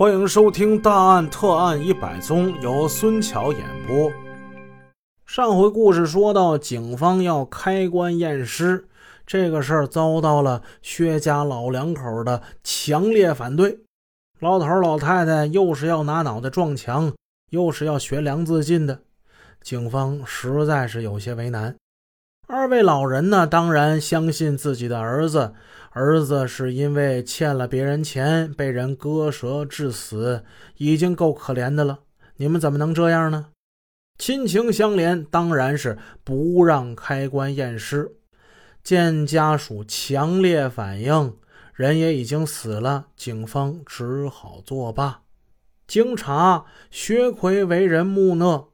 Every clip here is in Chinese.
欢迎收听《大案特案一百宗》，由孙桥演播。上回故事说到，警方要开棺验尸，这个事儿遭到了薛家老两口的强烈反对。老头老太太又是要拿脑袋撞墙，又是要学梁自尽的，警方实在是有些为难。二位老人呢，当然相信自己的儿子。儿子是因为欠了别人钱，被人割舌致死，已经够可怜的了。你们怎么能这样呢？亲情相连，当然是不让开棺验尸。见家属强烈反应，人也已经死了，警方只好作罢。经查，薛奎为人木讷。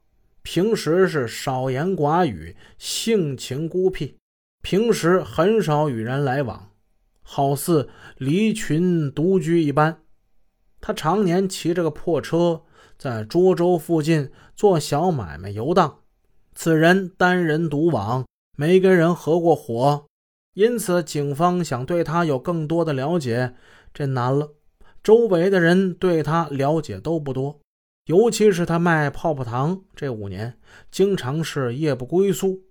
平时是少言寡语，性情孤僻，平时很少与人来往，好似离群独居一般。他常年骑着个破车，在涿州附近做小买卖游荡。此人单人独往，没跟人合过伙，因此警方想对他有更多的了解，这难了。周围的人对他了解都不多。尤其是他卖泡泡糖这五年，经常是夜不归宿，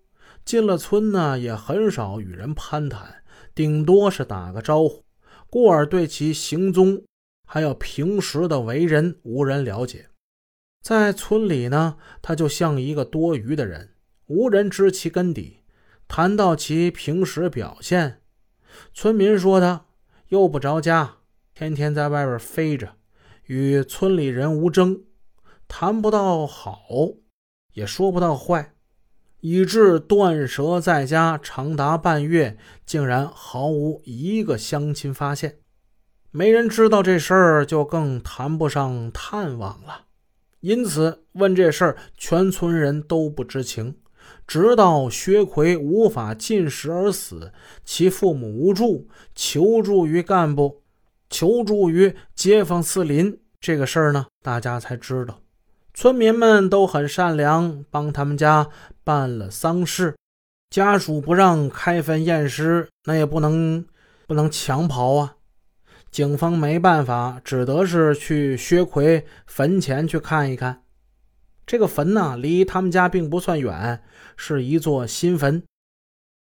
进了村呢也很少与人攀谈，顶多是打个招呼，故而对其行踪还有平时的为人无人了解。在村里呢，他就像一个多余的人，无人知其根底。谈到其平时表现，村民说他又不着家，天天在外边飞着，与村里人无争。谈不到好，也说不到坏，以致断舌在家长达半月，竟然毫无一个乡亲发现。没人知道这事儿，就更谈不上探望了。因此，问这事儿，全村人都不知情。直到薛奎无法进食而死，其父母无助，求助于干部，求助于街坊四邻，这个事儿呢，大家才知道。村民们都很善良，帮他们家办了丧事。家属不让开坟验尸，那也不能不能强刨啊。警方没办法，只得是去薛奎坟前去看一看。这个坟呢，离他们家并不算远，是一座新坟。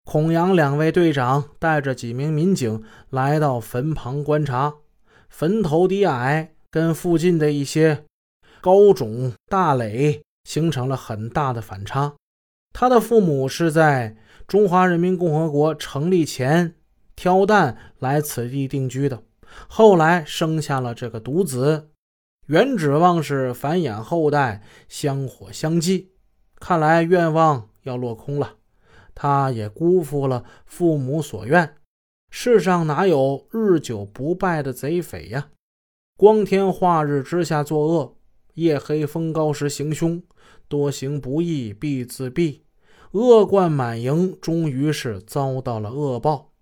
孔阳两位队长带着几名民警来到坟旁观察，坟头低矮，跟附近的一些。高种大垒形成了很大的反差。他的父母是在中华人民共和国成立前挑担来此地定居的，后来生下了这个独子，原指望是繁衍后代，香火相继，看来愿望要落空了。他也辜负了父母所愿。世上哪有日久不败的贼匪呀？光天化日之下作恶。夜黑风高时行凶，多行不义必自毙，恶贯满盈，终于是遭到了恶报。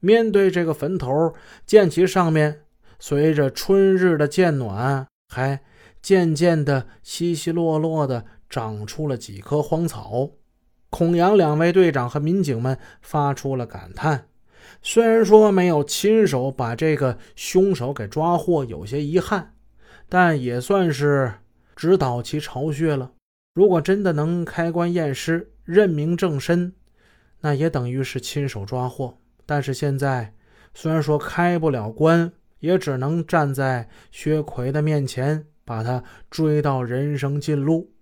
面对这个坟头，见其上面随着春日的渐暖，还渐渐的稀稀落落的长出了几棵荒草。孔阳两位队长和民警们发出了感叹：虽然说没有亲手把这个凶手给抓获，有些遗憾。但也算是指导其巢穴了。如果真的能开棺验尸、认明正身，那也等于是亲手抓获。但是现在虽然说开不了棺，也只能站在薛奎的面前，把他追到人生近路。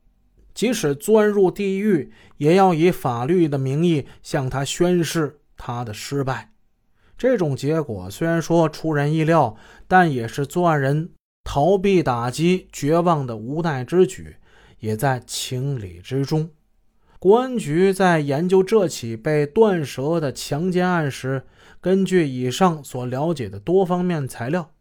即使钻入地狱，也要以法律的名义向他宣誓他的失败。这种结果虽然说出人意料，但也是作案人。逃避打击、绝望的无奈之举，也在情理之中。公安局在研究这起被断舌的强奸案时，根据以上所了解的多方面材料，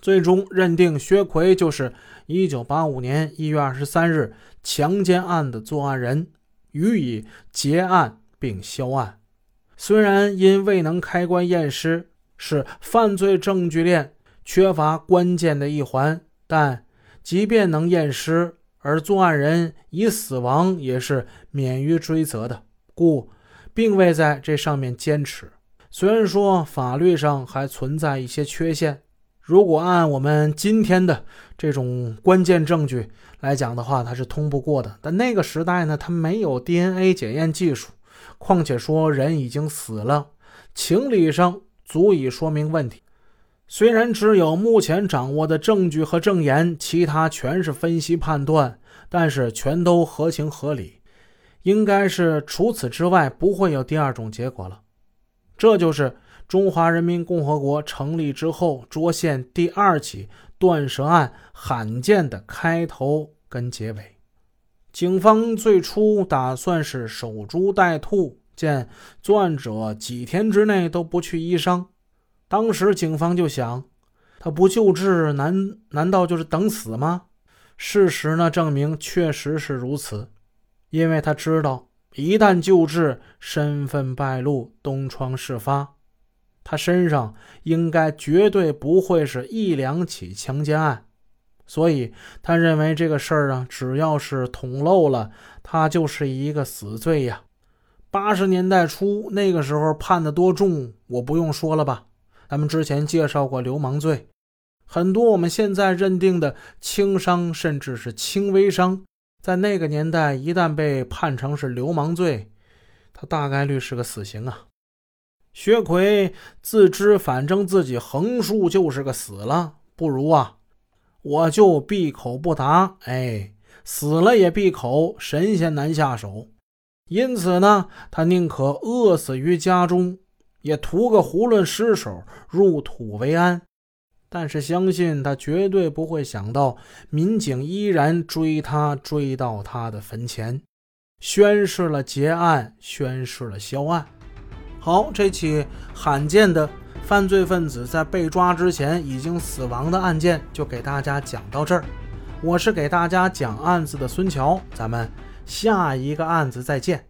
最终认定薛奎就是1985年1月23日强奸案的作案人，予以结案并销案。虽然因未能开棺验尸，是犯罪证据链。缺乏关键的一环，但即便能验尸，而作案人已死亡，也是免于追责的，故并未在这上面坚持。虽然说法律上还存在一些缺陷，如果按我们今天的这种关键证据来讲的话，它是通不过的。但那个时代呢，它没有 DNA 检验技术，况且说人已经死了，情理上足以说明问题。虽然只有目前掌握的证据和证言，其他全是分析判断，但是全都合情合理，应该是除此之外不会有第二种结果了。这就是中华人民共和国成立之后涿县第二起断舌案罕见的开头跟结尾。警方最初打算是守株待兔，见作案者几天之内都不去医伤。当时警方就想，他不救治，难难道就是等死吗？事实呢证明确实是如此，因为他知道一旦救治，身份败露，东窗事发，他身上应该绝对不会是一两起强奸案，所以他认为这个事儿啊，只要是捅漏了，他就是一个死罪呀。八十年代初那个时候判的多重，我不用说了吧。咱们之前介绍过流氓罪，很多我们现在认定的轻伤甚至是轻微伤，在那个年代一旦被判成是流氓罪，他大概率是个死刑啊。薛奎自知反正自己横竖就是个死了，不如啊，我就闭口不答，哎，死了也闭口，神仙难下手。因此呢，他宁可饿死于家中。也图个囫囵尸首，入土为安。但是相信他绝对不会想到，民警依然追他，追到他的坟前，宣誓了结案，宣誓了销案。好，这起罕见的犯罪分子在被抓之前已经死亡的案件，就给大家讲到这儿。我是给大家讲案子的孙桥，咱们下一个案子再见。